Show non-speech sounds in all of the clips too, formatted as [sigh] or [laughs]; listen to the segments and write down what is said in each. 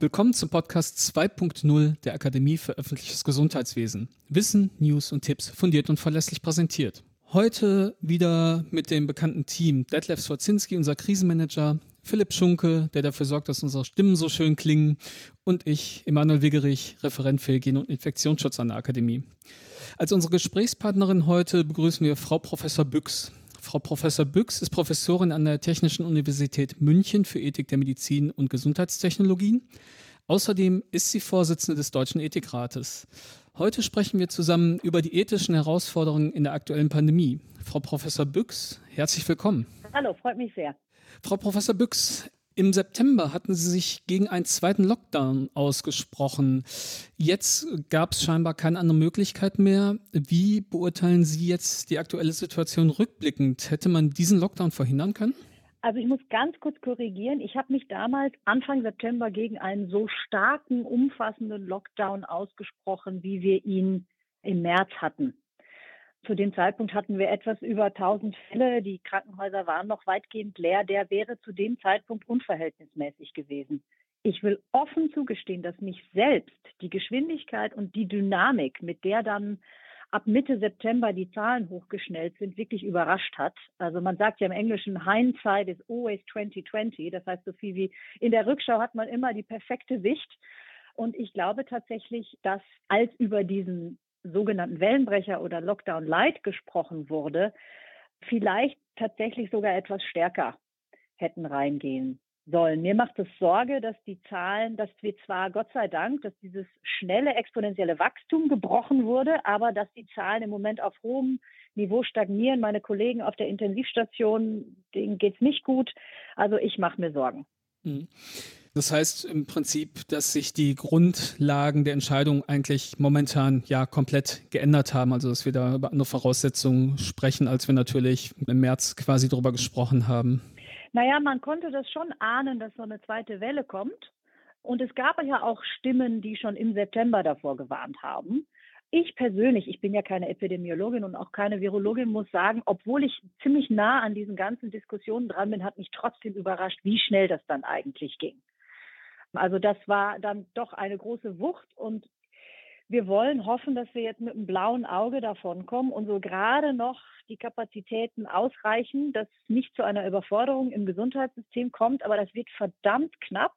Willkommen zum Podcast 2.0 der Akademie für öffentliches Gesundheitswesen. Wissen, News und Tipps fundiert und verlässlich präsentiert. Heute wieder mit dem bekannten Team Detlef Swarzinski, unser Krisenmanager, Philipp Schunke, der dafür sorgt, dass unsere Stimmen so schön klingen, und ich, Emanuel Wiggerich, Referent für Hygiene und Infektionsschutz an der Akademie. Als unsere Gesprächspartnerin heute begrüßen wir Frau Professor Büchs. Frau Professor Büchs ist Professorin an der Technischen Universität München für Ethik der Medizin und Gesundheitstechnologien. Außerdem ist sie Vorsitzende des Deutschen Ethikrates. Heute sprechen wir zusammen über die ethischen Herausforderungen in der aktuellen Pandemie. Frau Professor Büchs, herzlich willkommen. Hallo, freut mich sehr. Frau Professor Büchs, im September hatten Sie sich gegen einen zweiten Lockdown ausgesprochen. Jetzt gab es scheinbar keine andere Möglichkeit mehr. Wie beurteilen Sie jetzt die aktuelle Situation rückblickend? Hätte man diesen Lockdown verhindern können? Also ich muss ganz kurz korrigieren. Ich habe mich damals Anfang September gegen einen so starken, umfassenden Lockdown ausgesprochen, wie wir ihn im März hatten. Zu dem Zeitpunkt hatten wir etwas über 1000 Fälle. Die Krankenhäuser waren noch weitgehend leer. Der wäre zu dem Zeitpunkt unverhältnismäßig gewesen. Ich will offen zugestehen, dass mich selbst die Geschwindigkeit und die Dynamik, mit der dann ab Mitte September die Zahlen hochgeschnellt sind, wirklich überrascht hat. Also man sagt ja im Englischen, Hindsight is always 2020. Das heißt so viel wie in der Rückschau hat man immer die perfekte Sicht. Und ich glaube tatsächlich, dass als über diesen sogenannten Wellenbrecher oder Lockdown Light gesprochen wurde, vielleicht tatsächlich sogar etwas stärker hätten reingehen sollen. Mir macht es Sorge, dass die Zahlen, dass wir zwar Gott sei Dank, dass dieses schnelle exponentielle Wachstum gebrochen wurde, aber dass die Zahlen im Moment auf hohem Niveau stagnieren. Meine Kollegen auf der Intensivstation, denen geht's nicht gut. Also ich mache mir Sorgen. Mhm. Das heißt im Prinzip, dass sich die Grundlagen der Entscheidung eigentlich momentan ja komplett geändert haben. Also dass wir da über andere Voraussetzungen sprechen, als wir natürlich im März quasi darüber gesprochen haben. Naja, man konnte das schon ahnen, dass so eine zweite Welle kommt. Und es gab ja auch Stimmen, die schon im September davor gewarnt haben. Ich persönlich, ich bin ja keine Epidemiologin und auch keine Virologin, muss sagen, obwohl ich ziemlich nah an diesen ganzen Diskussionen dran bin, hat mich trotzdem überrascht, wie schnell das dann eigentlich ging. Also das war dann doch eine große Wucht und wir wollen hoffen, dass wir jetzt mit einem blauen Auge davon kommen und so gerade noch die Kapazitäten ausreichen, dass es nicht zu einer Überforderung im Gesundheitssystem kommt, aber das wird verdammt knapp.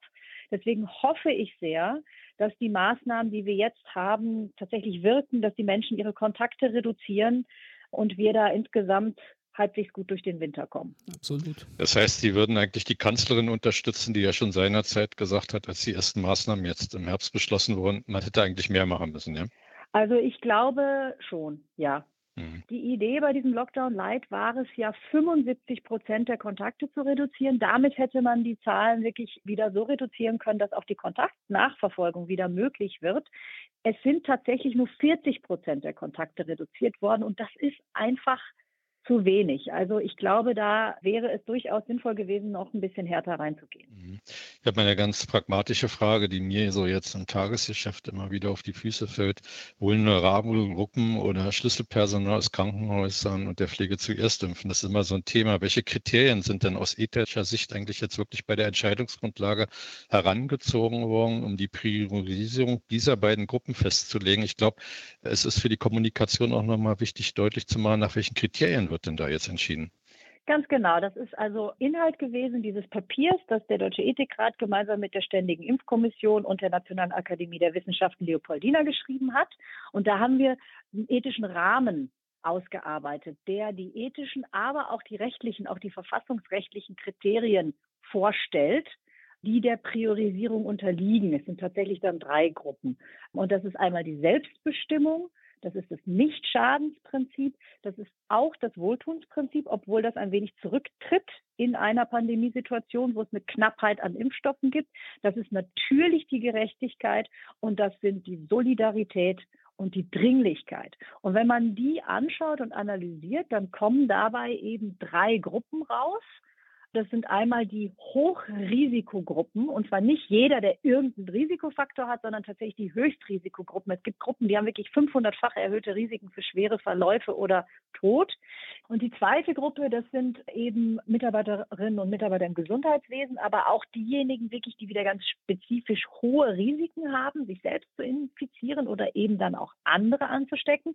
Deswegen hoffe ich sehr, dass die Maßnahmen, die wir jetzt haben, tatsächlich wirken, dass die Menschen ihre Kontakte reduzieren und wir da insgesamt halbwegs gut durch den Winter kommen. Absolut. Das heißt, Sie würden eigentlich die Kanzlerin unterstützen, die ja schon seinerzeit gesagt hat, als die ersten Maßnahmen jetzt im Herbst beschlossen wurden, man hätte eigentlich mehr machen müssen, ja? Also ich glaube schon, ja. Mhm. Die Idee bei diesem Lockdown Light war es ja, 75 Prozent der Kontakte zu reduzieren. Damit hätte man die Zahlen wirklich wieder so reduzieren können, dass auch die Kontaktnachverfolgung wieder möglich wird. Es sind tatsächlich nur 40 Prozent der Kontakte reduziert worden und das ist einfach zu wenig. Also ich glaube, da wäre es durchaus sinnvoll gewesen, noch ein bisschen härter reinzugehen. Mhm. Ich habe eine ganz pragmatische Frage, die mir so jetzt im Tagesgeschäft immer wieder auf die Füße fällt. Vulnerable Gruppen oder Schlüsselpersonal aus Krankenhäusern und der Pflege zuerst impfen. Das ist immer so ein Thema. Welche Kriterien sind denn aus ethischer Sicht eigentlich jetzt wirklich bei der Entscheidungsgrundlage herangezogen worden, um die Priorisierung dieser beiden Gruppen festzulegen? Ich glaube, es ist für die Kommunikation auch nochmal wichtig, deutlich zu machen, nach welchen Kriterien wird denn da jetzt entschieden? Ganz genau. Das ist also Inhalt gewesen dieses Papiers, das der Deutsche Ethikrat gemeinsam mit der Ständigen Impfkommission und der Nationalen Akademie der Wissenschaften Leopoldina geschrieben hat. Und da haben wir einen ethischen Rahmen ausgearbeitet, der die ethischen, aber auch die rechtlichen, auch die verfassungsrechtlichen Kriterien vorstellt, die der Priorisierung unterliegen. Es sind tatsächlich dann drei Gruppen. Und das ist einmal die Selbstbestimmung, das ist das Nichtschadensprinzip. Das ist auch das Wohltuensprinzip, obwohl das ein wenig zurücktritt in einer Pandemiesituation, wo es eine Knappheit an Impfstoffen gibt. Das ist natürlich die Gerechtigkeit und das sind die Solidarität und die Dringlichkeit. Und wenn man die anschaut und analysiert, dann kommen dabei eben drei Gruppen raus. Das sind einmal die Hochrisikogruppen und zwar nicht jeder, der irgendeinen Risikofaktor hat, sondern tatsächlich die Höchstrisikogruppen. Es gibt Gruppen, die haben wirklich 500-fach erhöhte Risiken für schwere Verläufe oder Tod. Und die zweite Gruppe, das sind eben Mitarbeiterinnen und Mitarbeiter im Gesundheitswesen, aber auch diejenigen wirklich, die wieder ganz spezifisch hohe Risiken haben, sich selbst zu infizieren oder eben dann auch andere anzustecken.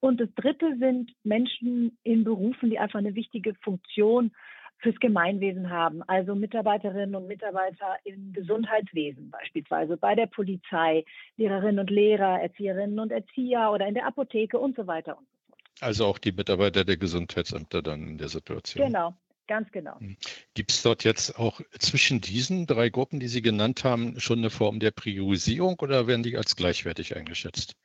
Und das dritte sind Menschen in Berufen, die einfach eine wichtige Funktion fürs Gemeinwesen haben, also Mitarbeiterinnen und Mitarbeiter im Gesundheitswesen beispielsweise, bei der Polizei, Lehrerinnen und Lehrer, Erzieherinnen und Erzieher oder in der Apotheke und so weiter und so fort. Also auch die Mitarbeiter der Gesundheitsämter dann in der Situation. Genau, ganz genau. Hm. Gibt es dort jetzt auch zwischen diesen drei Gruppen, die Sie genannt haben, schon eine Form der Priorisierung oder werden die als gleichwertig eingeschätzt?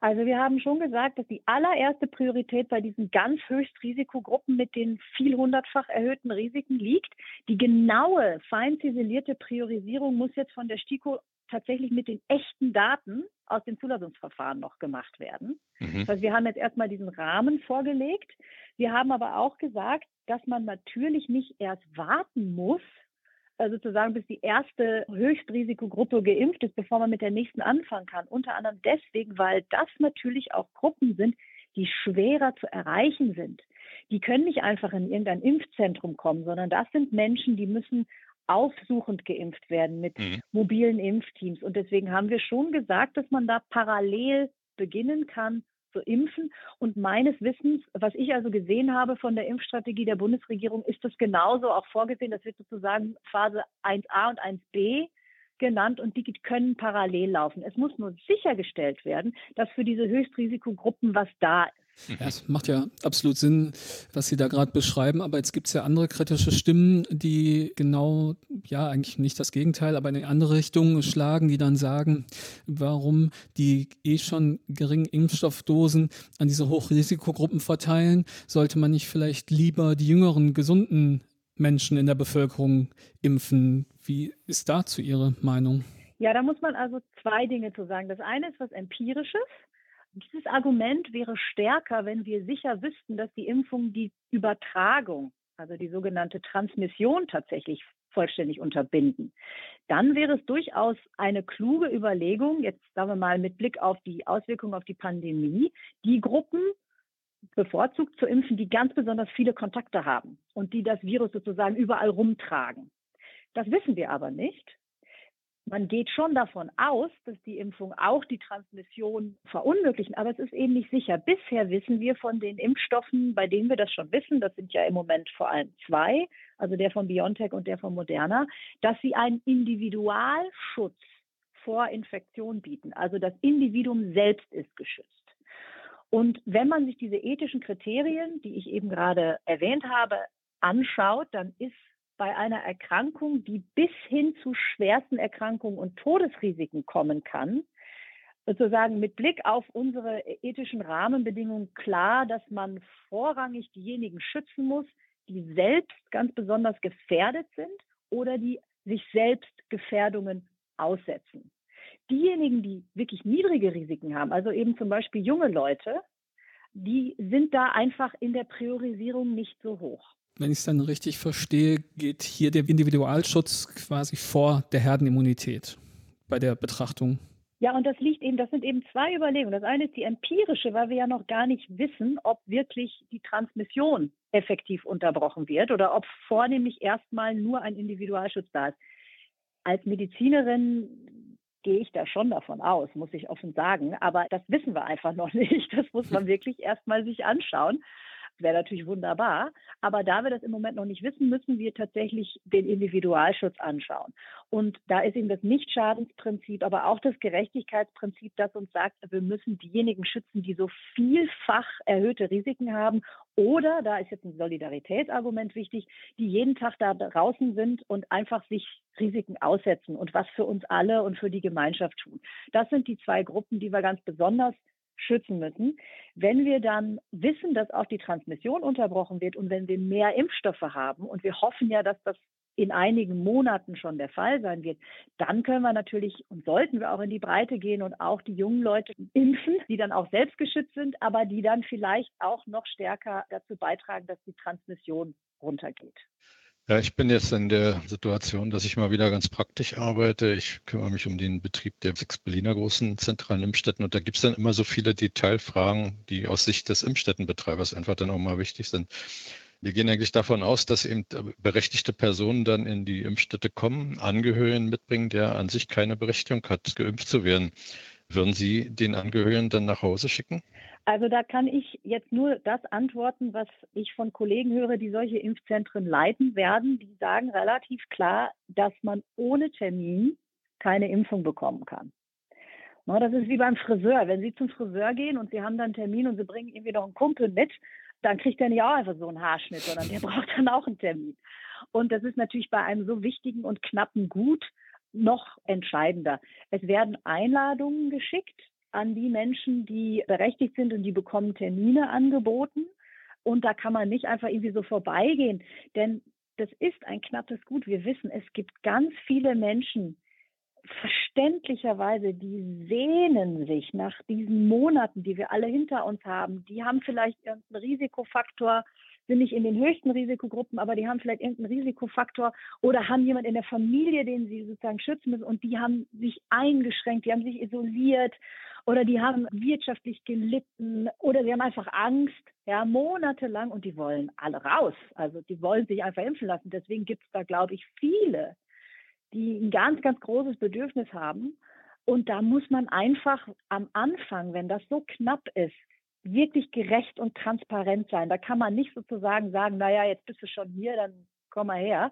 Also wir haben schon gesagt, dass die allererste Priorität bei diesen ganz Höchstrisikogruppen mit den viel hundertfach erhöhten Risiken liegt. Die genaue, fein ziselierte Priorisierung muss jetzt von der STIKO tatsächlich mit den echten Daten aus dem Zulassungsverfahren noch gemacht werden. Mhm. Das heißt, wir haben jetzt erstmal diesen Rahmen vorgelegt. Wir haben aber auch gesagt, dass man natürlich nicht erst warten muss, sozusagen bis die erste Höchstrisikogruppe geimpft ist, bevor man mit der nächsten anfangen kann. Unter anderem deswegen, weil das natürlich auch Gruppen sind, die schwerer zu erreichen sind. Die können nicht einfach in irgendein Impfzentrum kommen, sondern das sind Menschen, die müssen aufsuchend geimpft werden mit mhm. mobilen Impfteams. Und deswegen haben wir schon gesagt, dass man da parallel beginnen kann zu impfen. Und meines Wissens, was ich also gesehen habe von der Impfstrategie der Bundesregierung, ist das genauso auch vorgesehen. Das wird sozusagen Phase 1a und 1b genannt und die können parallel laufen. Es muss nur sichergestellt werden, dass für diese Höchstrisikogruppen was da ist. Ja, es [laughs] macht ja absolut Sinn, was Sie da gerade beschreiben, aber jetzt gibt es ja andere kritische Stimmen, die genau, ja, eigentlich nicht das Gegenteil, aber in eine andere Richtung schlagen, die dann sagen, warum die eh schon geringen Impfstoffdosen an diese Hochrisikogruppen verteilen, sollte man nicht vielleicht lieber die jüngeren, gesunden Menschen in der Bevölkerung impfen? Wie ist dazu Ihre Meinung? Ja, da muss man also zwei Dinge zu sagen. Das eine ist was Empirisches. Dieses Argument wäre stärker, wenn wir sicher wüssten, dass die Impfung die Übertragung, also die sogenannte Transmission tatsächlich vollständig unterbinden. Dann wäre es durchaus eine kluge Überlegung, jetzt sagen wir mal mit Blick auf die Auswirkungen auf die Pandemie, die Gruppen bevorzugt zu impfen, die ganz besonders viele Kontakte haben und die das Virus sozusagen überall rumtragen. Das wissen wir aber nicht. Man geht schon davon aus, dass die Impfung auch die Transmission verunmöglichen, aber es ist eben nicht sicher. Bisher wissen wir von den Impfstoffen, bei denen wir das schon wissen, das sind ja im Moment vor allem zwei, also der von BioNTech und der von Moderna, dass sie einen Individualschutz vor Infektion bieten. Also das Individuum selbst ist geschützt. Und wenn man sich diese ethischen Kriterien, die ich eben gerade erwähnt habe, anschaut, dann ist bei einer Erkrankung, die bis hin zu schwersten Erkrankungen und Todesrisiken kommen kann, sozusagen mit Blick auf unsere ethischen Rahmenbedingungen klar, dass man vorrangig diejenigen schützen muss, die selbst ganz besonders gefährdet sind oder die sich selbst Gefährdungen aussetzen. Diejenigen, die wirklich niedrige Risiken haben, also eben zum Beispiel junge Leute, die sind da einfach in der Priorisierung nicht so hoch wenn ich es dann richtig verstehe, geht hier der Individualschutz quasi vor der Herdenimmunität bei der Betrachtung. Ja, und das liegt eben, das sind eben zwei Überlegungen. Das eine ist die empirische, weil wir ja noch gar nicht wissen, ob wirklich die Transmission effektiv unterbrochen wird oder ob vornehmlich erstmal nur ein Individualschutz da ist. Als Medizinerin gehe ich da schon davon aus, muss ich offen sagen. Aber das wissen wir einfach noch [laughs] nicht. Das muss man wirklich erstmal sich anschauen wäre natürlich wunderbar. Aber da wir das im Moment noch nicht wissen, müssen wir tatsächlich den Individualschutz anschauen. Und da ist eben das Nichtschadensprinzip, aber auch das Gerechtigkeitsprinzip, das uns sagt, wir müssen diejenigen schützen, die so vielfach erhöhte Risiken haben. Oder, da ist jetzt ein Solidaritätsargument wichtig, die jeden Tag da draußen sind und einfach sich Risiken aussetzen und was für uns alle und für die Gemeinschaft tun. Das sind die zwei Gruppen, die wir ganz besonders schützen müssen. Wenn wir dann wissen, dass auch die Transmission unterbrochen wird und wenn wir mehr Impfstoffe haben und wir hoffen ja, dass das in einigen Monaten schon der Fall sein wird, dann können wir natürlich und sollten wir auch in die Breite gehen und auch die jungen Leute impfen, die dann auch selbst geschützt sind, aber die dann vielleicht auch noch stärker dazu beitragen, dass die Transmission runtergeht. Ja, ich bin jetzt in der Situation, dass ich mal wieder ganz praktisch arbeite. Ich kümmere mich um den Betrieb der sechs Berliner großen zentralen Impfstätten und da gibt es dann immer so viele Detailfragen, die aus Sicht des Impfstättenbetreibers einfach dann auch mal wichtig sind. Wir gehen eigentlich davon aus, dass eben berechtigte Personen dann in die Impfstätte kommen, Angehörigen mitbringen, der an sich keine Berechtigung hat, geimpft zu werden. Würden Sie den Angehörigen dann nach Hause schicken? Also da kann ich jetzt nur das antworten, was ich von Kollegen höre, die solche Impfzentren leiten werden. Die sagen relativ klar, dass man ohne Termin keine Impfung bekommen kann. Das ist wie beim Friseur. Wenn Sie zum Friseur gehen und Sie haben dann einen Termin und Sie bringen irgendwie noch einen Kumpel mit, dann kriegt er nicht auch einfach so einen Haarschnitt, sondern der [laughs] braucht dann auch einen Termin. Und das ist natürlich bei einem so wichtigen und knappen Gut noch entscheidender. Es werden Einladungen geschickt an die Menschen, die berechtigt sind und die bekommen Termine angeboten. Und da kann man nicht einfach irgendwie so vorbeigehen, denn das ist ein knappes Gut. Wir wissen, es gibt ganz viele Menschen, verständlicherweise, die sehnen sich nach diesen Monaten, die wir alle hinter uns haben. Die haben vielleicht irgendeinen Risikofaktor, sind nicht in den höchsten Risikogruppen, aber die haben vielleicht irgendeinen Risikofaktor oder haben jemand in der Familie, den sie sozusagen schützen müssen und die haben sich eingeschränkt, die haben sich isoliert oder die haben wirtschaftlich gelitten oder sie haben einfach Angst, ja, monatelang und die wollen alle raus. Also die wollen sich einfach impfen lassen. Deswegen gibt es da, glaube ich, viele, die ein ganz, ganz großes Bedürfnis haben. Und da muss man einfach am Anfang, wenn das so knapp ist, wirklich gerecht und transparent sein. Da kann man nicht sozusagen sagen, naja, jetzt bist du schon hier, dann komm mal her.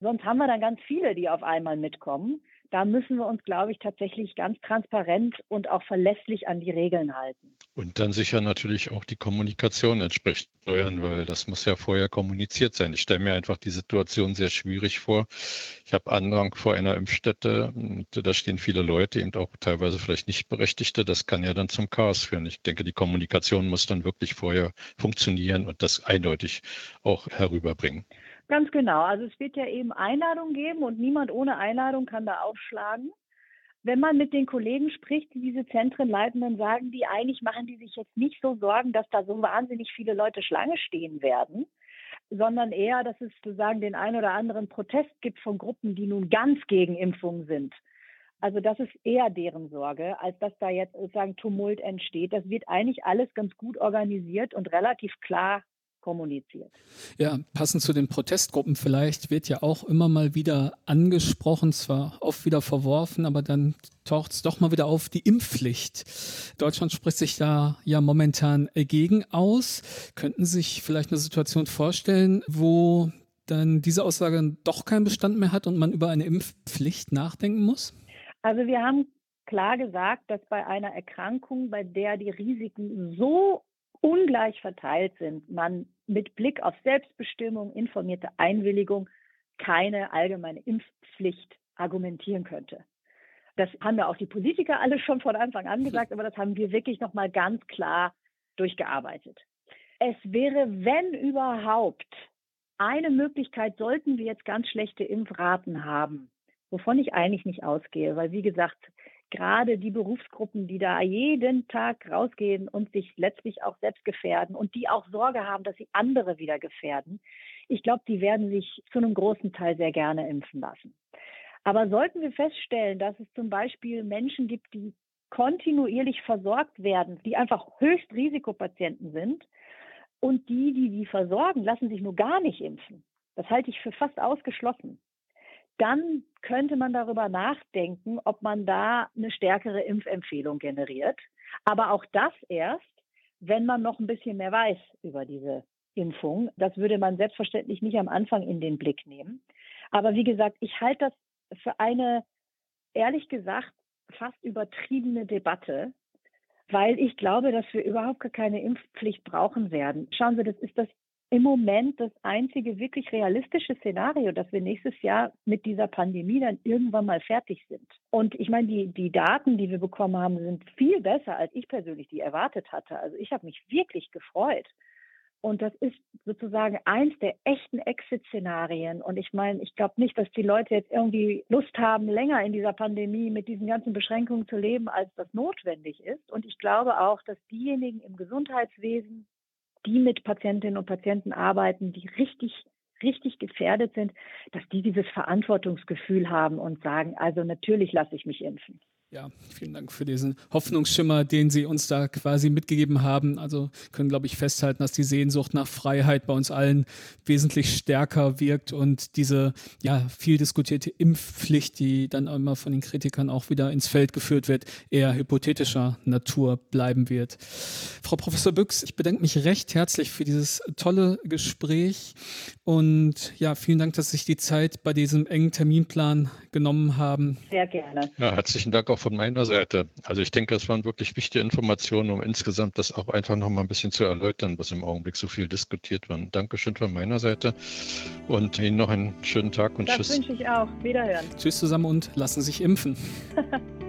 Sonst haben wir dann ganz viele, die auf einmal mitkommen da müssen wir uns, glaube ich, tatsächlich ganz transparent und auch verlässlich an die Regeln halten. Und dann sicher natürlich auch die Kommunikation entsprechend steuern, weil das muss ja vorher kommuniziert sein. Ich stelle mir einfach die Situation sehr schwierig vor. Ich habe Andrang vor einer Impfstätte, da stehen viele Leute, eben auch teilweise vielleicht nicht Berechtigte. Das kann ja dann zum Chaos führen. Ich denke, die Kommunikation muss dann wirklich vorher funktionieren und das eindeutig auch herüberbringen. Ganz genau. Also es wird ja eben Einladungen geben und niemand ohne Einladung kann da aufschlagen. Wenn man mit den Kollegen spricht, die diese Zentren leiten, dann sagen die, eigentlich machen die sich jetzt nicht so Sorgen, dass da so wahnsinnig viele Leute Schlange stehen werden, sondern eher, dass es sozusagen den einen oder anderen Protest gibt von Gruppen, die nun ganz gegen Impfungen sind. Also das ist eher deren Sorge, als dass da jetzt sozusagen Tumult entsteht. Das wird eigentlich alles ganz gut organisiert und relativ klar kommuniziert. Ja, passend zu den Protestgruppen vielleicht wird ja auch immer mal wieder angesprochen, zwar oft wieder verworfen, aber dann taucht es doch mal wieder auf, die Impfpflicht. Deutschland spricht sich da ja momentan gegen aus. Könnten Sie sich vielleicht eine Situation vorstellen, wo dann diese Aussage doch keinen Bestand mehr hat und man über eine Impfpflicht nachdenken muss? Also wir haben klar gesagt, dass bei einer Erkrankung, bei der die Risiken so ungleich verteilt sind, man mit Blick auf Selbstbestimmung, informierte Einwilligung keine allgemeine Impfpflicht argumentieren könnte. Das haben ja auch die Politiker alle schon von Anfang an gesagt, aber das haben wir wirklich nochmal ganz klar durchgearbeitet. Es wäre, wenn überhaupt, eine Möglichkeit, sollten wir jetzt ganz schlechte Impfraten haben, wovon ich eigentlich nicht ausgehe, weil wie gesagt, gerade die Berufsgruppen, die da jeden Tag rausgehen und sich letztlich auch selbst gefährden und die auch Sorge haben, dass sie andere wieder gefährden, ich glaube, die werden sich zu einem großen Teil sehr gerne impfen lassen. Aber sollten wir feststellen, dass es zum Beispiel Menschen gibt, die kontinuierlich versorgt werden, die einfach Höchstrisikopatienten sind und die, die die versorgen, lassen sich nur gar nicht impfen. Das halte ich für fast ausgeschlossen dann könnte man darüber nachdenken, ob man da eine stärkere Impfempfehlung generiert. Aber auch das erst, wenn man noch ein bisschen mehr weiß über diese Impfung. Das würde man selbstverständlich nicht am Anfang in den Blick nehmen. Aber wie gesagt, ich halte das für eine, ehrlich gesagt, fast übertriebene Debatte, weil ich glaube, dass wir überhaupt gar keine Impfpflicht brauchen werden. Schauen Sie, das ist das im Moment das einzige wirklich realistische Szenario, dass wir nächstes Jahr mit dieser Pandemie dann irgendwann mal fertig sind. Und ich meine, die, die Daten, die wir bekommen haben, sind viel besser, als ich persönlich die erwartet hatte. Also ich habe mich wirklich gefreut. Und das ist sozusagen eins der echten Exit-Szenarien. Und ich meine, ich glaube nicht, dass die Leute jetzt irgendwie Lust haben, länger in dieser Pandemie mit diesen ganzen Beschränkungen zu leben, als das notwendig ist. Und ich glaube auch, dass diejenigen im Gesundheitswesen, die mit Patientinnen und Patienten arbeiten, die richtig, richtig gefährdet sind, dass die dieses Verantwortungsgefühl haben und sagen, also natürlich lasse ich mich impfen. Ja, vielen Dank für diesen Hoffnungsschimmer, den Sie uns da quasi mitgegeben haben. Also können, glaube ich, festhalten, dass die Sehnsucht nach Freiheit bei uns allen wesentlich stärker wirkt und diese ja viel diskutierte Impfpflicht, die dann immer von den Kritikern auch wieder ins Feld geführt wird, eher hypothetischer Natur bleiben wird. Frau Professor Büchs, ich bedanke mich recht herzlich für dieses tolle Gespräch und ja, vielen Dank, dass Sie sich die Zeit bei diesem engen Terminplan genommen haben. Sehr gerne. Ja, herzlichen Dank auch von meiner Seite. Also ich denke, es waren wirklich wichtige Informationen, um insgesamt das auch einfach noch mal ein bisschen zu erläutern, was im Augenblick so viel diskutiert wird. Dankeschön von meiner Seite und Ihnen noch einen schönen Tag und das Tschüss. Das wünsche ich auch. Wiederhören. Tschüss zusammen und lassen Sie sich impfen. [laughs]